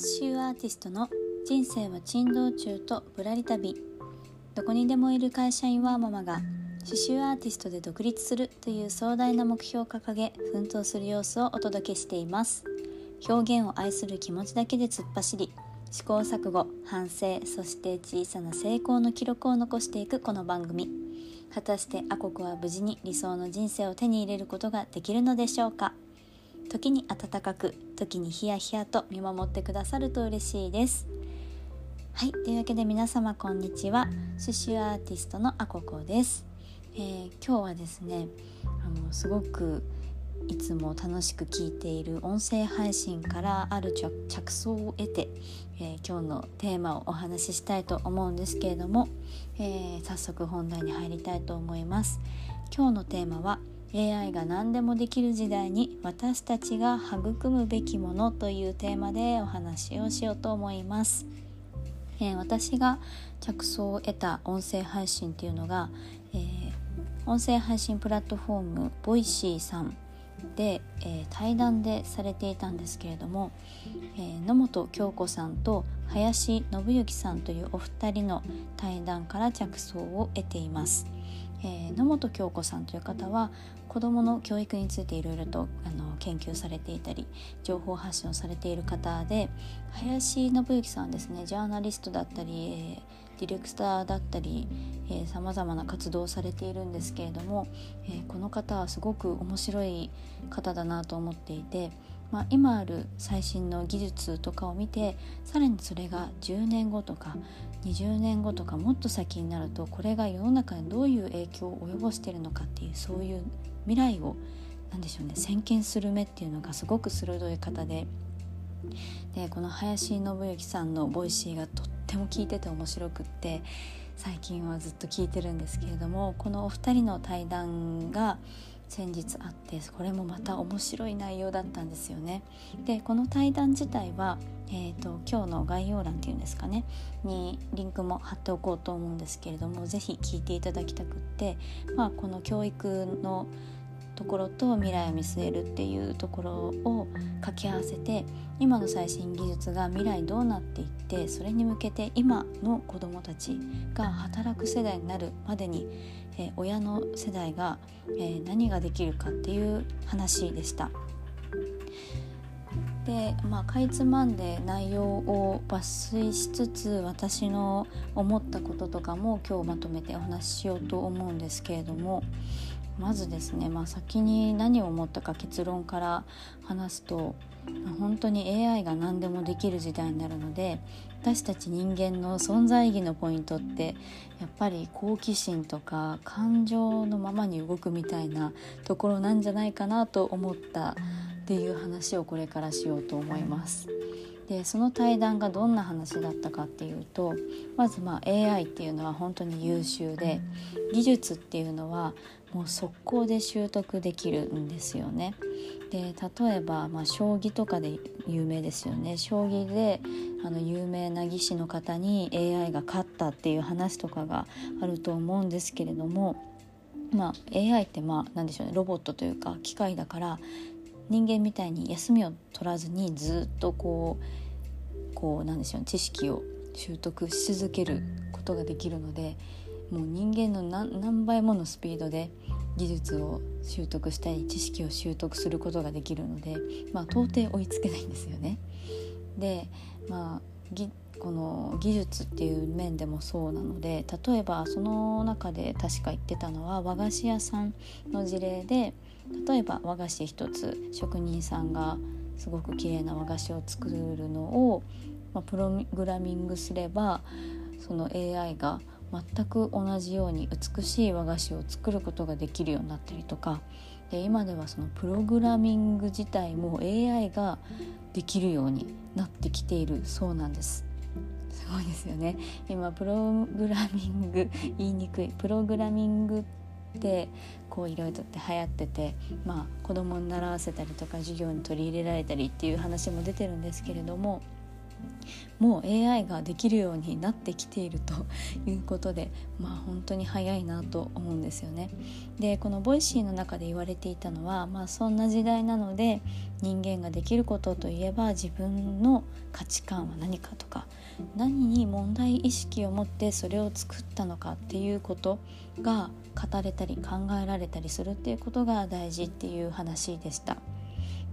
刺繍アーティストの人生は珍道中とぶらり旅どこにでもいる会社員ワーママが刺繍アーティストで独立するという壮大な目標を掲げ奮闘する様子をお届けしています。表現を愛する気持ちだけで突っ走り試行錯誤反省そして小さな成功の記録を残していくこの番組。果たしてアコクは無事に理想の人生を手に入れることができるのでしょうか？時に温かく時にヒヤヒヤと見守ってくださると嬉しいです。はいというわけで皆様こんにちは。刺繍アーティストのアココです、えー、今日はですねあのすごくいつも楽しく聞いている音声配信からある着想を得て、えー、今日のテーマをお話ししたいと思うんですけれども、えー、早速本題に入りたいと思います。今日のテーマは AI が何でもできる時代に私たちが育むべきものというテーマでお話をしようと思います、えー、私が着想を得た音声配信っていうのが、えー、音声配信プラットフォームボイシーさんで、えー、対談でされていたんですけれども、え、野本京子さんと林信之さんというお二人の対談から着想を得ています。えー、野本京子さんという方は子どもの教育についていろいろとあの研究されていたり情報発信をされている方で林信之さんですねジャーナリストだったり、えー、ディレクターだったりさまざまな活動をされているんですけれども、えー、この方はすごく面白い方だなと思っていて。まあ、今ある最新の技術とかを見てさらにそれが10年後とか20年後とかもっと先になるとこれが世の中にどういう影響を及ぼしているのかっていうそういう未来を何でしょうね先見する目っていうのがすごく鋭い方で。でこの林信之さんのボイシーがとっても聞いてて面白くって最近はずっと聞いてるんですけれどもこのお二人の対談が先日あってこれもまた面白い内容だったんですよね。でこの対談自体は、えーと、今日の概要欄っていうんですかねにリンクも貼っておこうと思うんですけれども是非聞いていただきたくって、まあ、この教育のところと未来を見据えるっていうところを掛け合わせて今の最新技術が未来どうなっていってそれに向けて今の子どもたちが働く世代になるまでに、え、親の世代が、え、何ができるかっていう話でした。でまあかいつまんで内容を抜粋しつつ私の思ったこととかも今日まとめてお話ししようと思うんですけれどもまずですね、まあ、先に何を思ったか結論から話すと本当に AI が何でもできる時代になるので私たち人間の存在意義のポイントってやっぱり好奇心とか感情のままに動くみたいなところなんじゃないかなと思ったっていう話をこれからしようと思います。でその対談がどんな話だったかっていうとまずまあ AI っていうのは本当に優秀で技術っていうのはもう速攻で習得できるんですよね。で例えば、まあ、将棋とかで有名ですよね。将棋であの有名な棋士の方に AI が勝ったっていう話とかがあると思うんですけれども、まあ、AI ってまあ何でしょうね。ロボットというか機械だから人間みたいに休みを取らずにずっとこうこうなんでしょう、ね、知識を習得し続けることができるのでもう人間の何倍ものスピードで技術を習得したり知識を習得することができるので、まあ、到底追いつけないんですよね。でまあこの技術っていう面でもそうなので例えばその中で確か言ってたのは和菓子屋さんの事例で例えば和菓子一つ職人さんがすごく綺麗な和菓子を作るのを、まあ、プログラミングすればその AI が全く同じように美しい和菓子を作ることができるようになったりとかで今ではそのプログラミング自体も AI ができるようになってきているそうなんです。すごいですよね今プログラミング言いにくいプログラミングってこういろいろとって流行ってて、まあ、子供に習わせたりとか授業に取り入れられたりっていう話も出てるんですけれどももう AI ができるようになってきているということでまあ本当に早いなと思うんですよね。でこのボイシーの中で言われていたのは、まあ、そんな時代なので人間ができることといえば自分の価値観は何かとか何に問題意識を持ってそれを作ったのかっていうことが語れたり考えられたりするっていうことが大事っていう話でした。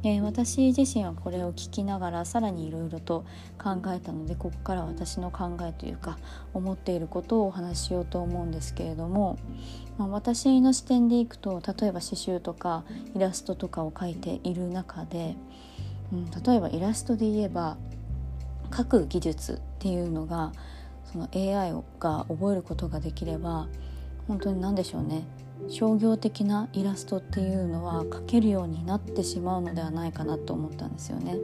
えー、私自身はこれを聞きながらさらにいろいろと考えたのでここから私の考えというか思っていることをお話ししようと思うんですけれども、まあ、私の視点でいくと例えば刺繍とかイラストとかを描いている中で、うん、例えばイラストで言えば描く技術っていうのがその AI が覚えることができれば本当に何でしょうね商業的なイラストっていうのは描けるようになってしまうのではないかなと思ったんですよね。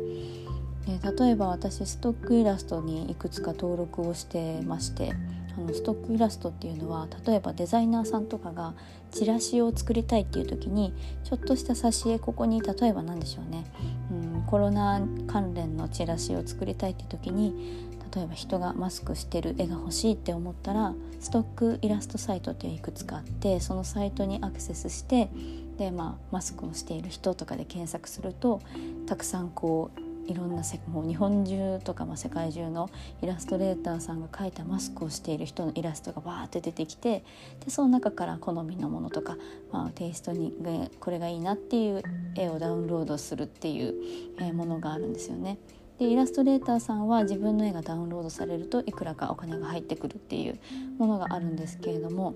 で例えば私ストックイラストにいくつか登録をしてましてあのストックイラストっていうのは例えばデザイナーさんとかがチラシを作りたいっていう時にちょっとした挿絵ここに例えば何でしょうね、うん、コロナ関連のチラシを作りたいって時に例えば人がマスクしてる絵が欲しいって思ったらストックイラストサイトっていういくつかあってそのサイトにアクセスしてで、まあ、マスクをしている人とかで検索するとたくさんこういろんなせもう日本中とか、まあ、世界中のイラストレーターさんが描いたマスクをしている人のイラストがバーって出てきてでその中から好みのものとか、まあ、テイストにこれがいいなっていう絵をダウンロードするっていうものがあるんですよね。でイラストレーターさんは自分の絵がダウンロードされるといくらかお金が入ってくるっていうものがあるんですけれども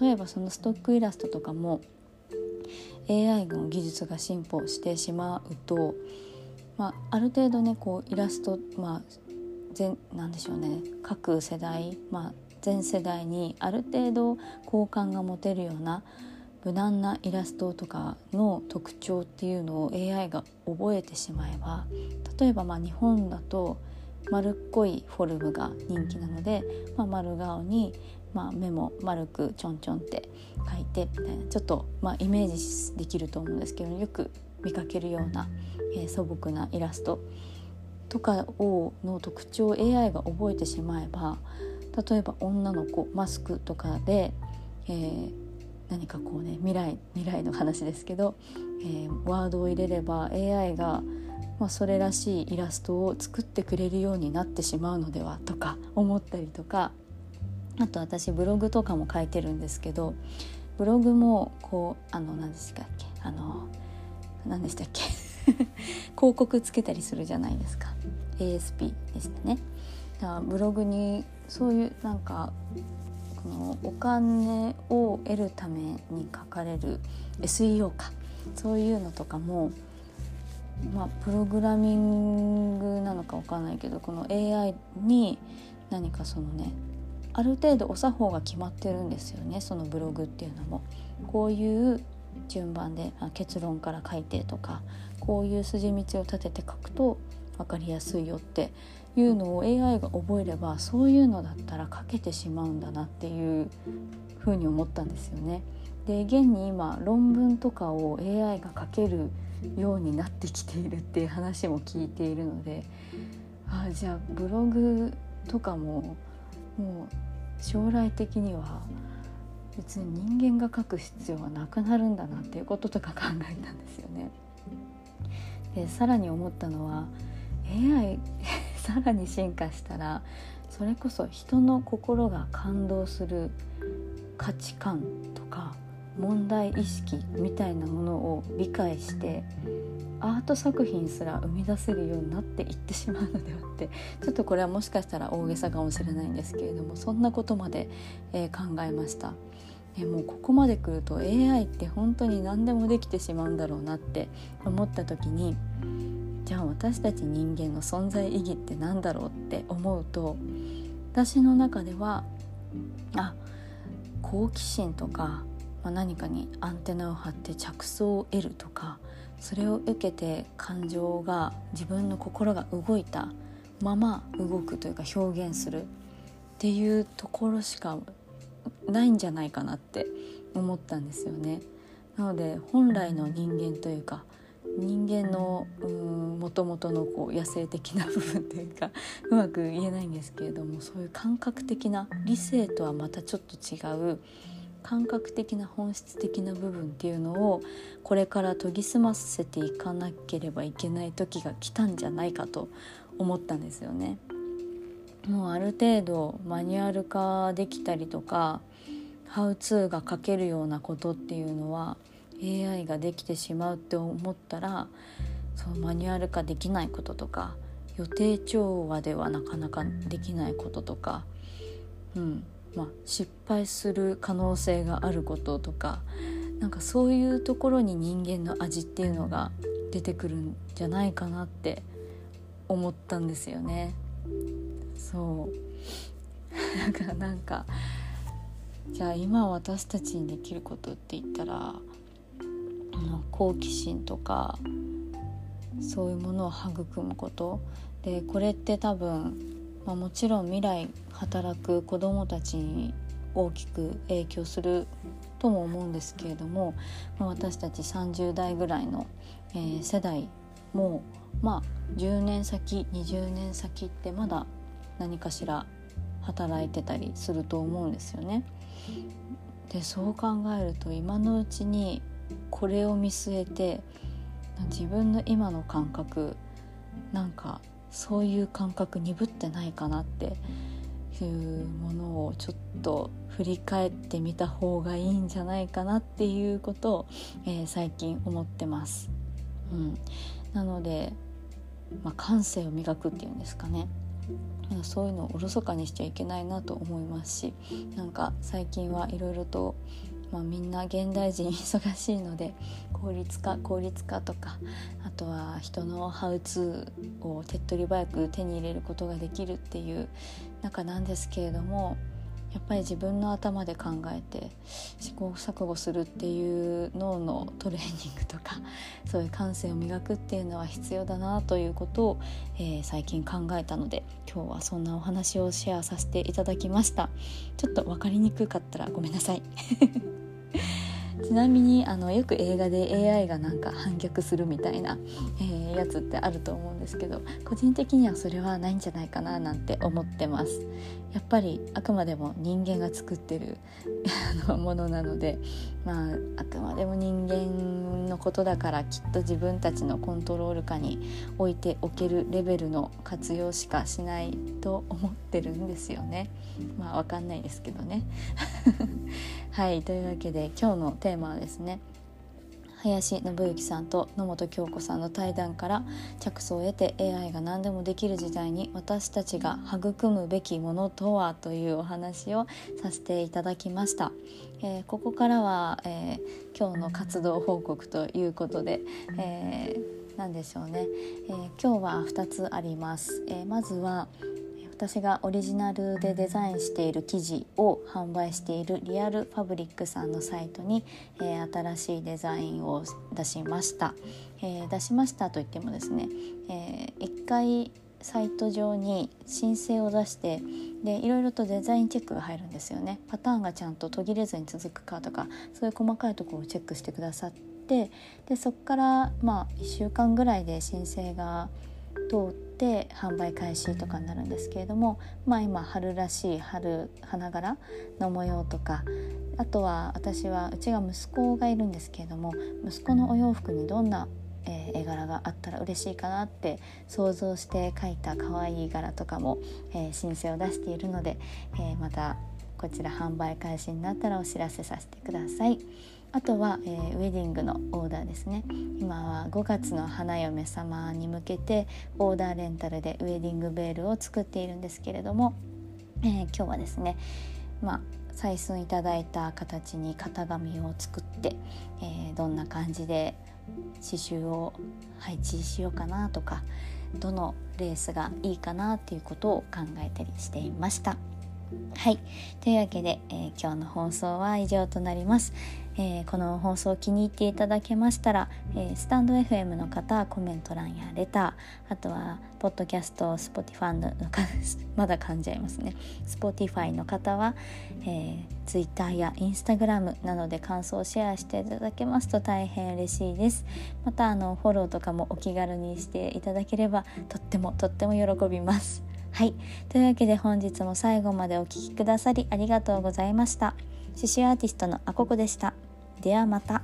例えばそのストックイラストとかも AI の技術が進歩してしまうと、まあ、ある程度ねこうイラストまあ全なんでしょうね各世代、まあ、全世代にある程度好感が持てるような無難なイラストとかの特徴っていうのを AI が覚えてしまえば例えばまあ日本だと丸っこいフォルムが人気なので、まあ、丸顔に、まあ、目も丸くちょんちょんって描いてみたいなちょっと、まあ、イメージできると思うんですけどよく見かけるような、えー、素朴なイラストとかをの特徴を AI が覚えてしまえば例えば女の子マスクとかで、えー、何かこうね未来未来の話ですけど、えー、ワードを入れれば AI が、まあ、それらしいイラストを作ってくれるようになってしまうのではとか思ったりとかあと私ブログとかも書いてるんですけどブログもこうあの何ですかっけあの何でしたっけ？広告つけたりするじゃないですか ASP でしたね。だからブログにそういうなんかこのお金を得るために書かれる SEO かそういうのとかもまあプログラミングなのか分かんないけどこの AI に何かそのねある程度お作法が決まってるんですよねそのブログっていうのも。こういう順番で結論から書いてとかこういう筋道を立てて書くと分かりやすいよっていうのを AI が覚えればそういうのだったら書けてしまうんだなっていうふうに思ったんですよね。で現に今論文とかを AI が書けるようになってきているっていう話も聞いているのであじゃあブログとかももう将来的には別に人間が書く必要はなくなるんだなっていうこととか考えたんですよね。でさらに思ったのは AI さらに進化したらそれこそ人の心が感動する価値観とか問題意識みたいなものを理解してアート作品すら生み出せるようになっていってしまうのではってちょっとこれはもしかしたら大げさかもしれないんですけれどもそんなことまで、えー、考えました。えもうここまで来ると AI って本当に何でもできてしまうんだろうなって思った時にじゃあ私たち人間の存在意義って何だろうって思うと私の中ではあ好奇心とか、まあ、何かにアンテナを張って着想を得るとかそれを受けて感情が自分の心が動いたまま動くというか表現するっていうところしかないんじゃないかなって思ったんですよね。なので本来の人間というか人間のもともとのこう野生的な部分というかうまく言えないんですけれどもそういう感覚的な理性とはまたちょっと違う感覚的な本質的な部分っていうのをこれから研ぎ澄ませていかなければいけない時が来たんじゃないかと思ったんですよね。もうある程度マニュアル化できたりとかハウツーが書けるようなことっていうのは AI ができてしまうって思ったらそうマニュアル化できないこととか予定調和ではなかなかできないこととか、うんまあ、失敗する可能性があることとかなんかそういうところに人間の味っていうのが出てくるんじゃないかなって思ったんですよね。そうだからなんかじゃあ今私たちにできることって言ったら好奇心とかそういうものを育むことでこれって多分、まあ、もちろん未来働く子どもたちに大きく影響するとも思うんですけれども、まあ、私たち30代ぐらいの、えー、世代もまあ10年先20年先ってまだ何かしら働いてたりすると思うんですよね。でそう考えると今のうちにこれを見据えて自分の今の感覚なんかそういう感覚鈍ってないかなっていうものをちょっと振り返ってみた方がいいんじゃないかなっていうことを、えー、最近思ってます。うん、なので、まあ、感性を磨くっていうんですかねそういうのをおろそかにしちゃいけないなと思いますしなんか最近はいろいろとまあ、みんな現代人 忙しいので効率化効率化とかあとは人のハウツーを手っ取り早く手に入れることができるっていう中なんですけれどもやっぱり自分の頭で考えて試行錯誤するっていう脳のトレーニングとか そういう感性を磨くっていうのは必要だなということを、えー、最近考えたので今日はそんなお話をシェアさせていただきました。ちょっと分かりにくかったらごめんなさい。ちなみにあのよく映画で AI がなんか反逆するみたいな、えー、やつってあると思うんですけど個人的にはそれはないんじゃないかななんて思ってます。やっぱりあくまでも人間が作ってるものなのでまああくまでも人間のことだからきっと自分たちのコントロール下に置いておけるレベルの活用しかしないと思ってるんですよね。まあわかんないですけどね。はいというわけで今日のテーマはですね林信之さんと野本京子さんの対談から着想を得て AI が何でもできる時代に私たちが育むべきものとはというお話をさせていただきました、えー、ここからは、えー、今日の活動報告ということで、えー、何でしょうね、え今日は2つあります、えまずは私がオリジナルでデザインしている生地を販売しているリアルファブリックさんのサイトに、えー、新しいデザインを出しました、えー、出しましたといってもですね、えー、1回サイト上に申請を出してでいろいろとデザインチェックが入るんですよね。パターンがちゃんと途切れずに続くかとかそういう細かいところをチェックしてくださってでそこからまあ1週間ぐらいで申請が通って販売開始とかになるんですけれどもまあ今春らしい春花柄の模様とかあとは私はうちが息子がいるんですけれども息子のお洋服にどんな、え、絵柄があったら嬉しいかなって想像して描いた可愛い柄とかも、え、申請を出しているので、え、またこちら販売開始になったらお知らせさせてください。あとは、えー、ウェディングのオーダーですね今は5月の花嫁様に向けてオーダーレンタルでウェディングベールを作っているんですけれども、えー、今日はですねまあ採寸いただいた形に型紙を作って、えー、どんな感じで刺繍を配置しようかなとかどのレースがいいかなっていうことを考えたりしていました。はい。というわけで、えー、今日の放送は以上となります、えー、この放送気に入っていただけましたら、えー、スタンド FM の方はコメント欄やレターあとはポッドキャストスポティファンの まだ噛んじゃいますね。スポティファイの方は、えー、Twitter や Instagram などで感想をシェアしていただけますと大変嬉しいです。またあのフォローとかもお気軽にしていただければとってもとっても喜びます。はい。というわけで本日も最後までお聴きくださりありがとうございました。刺繍アーティストのあここでした。ではまた。